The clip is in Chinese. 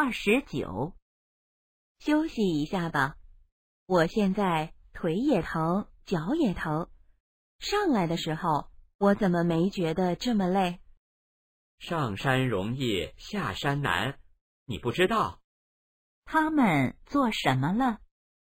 二十九。休息一下吧。我现在腿也疼脚也疼。上来的时候我怎么没觉得这么累？上山容易下山难你不知道。他们做什么了？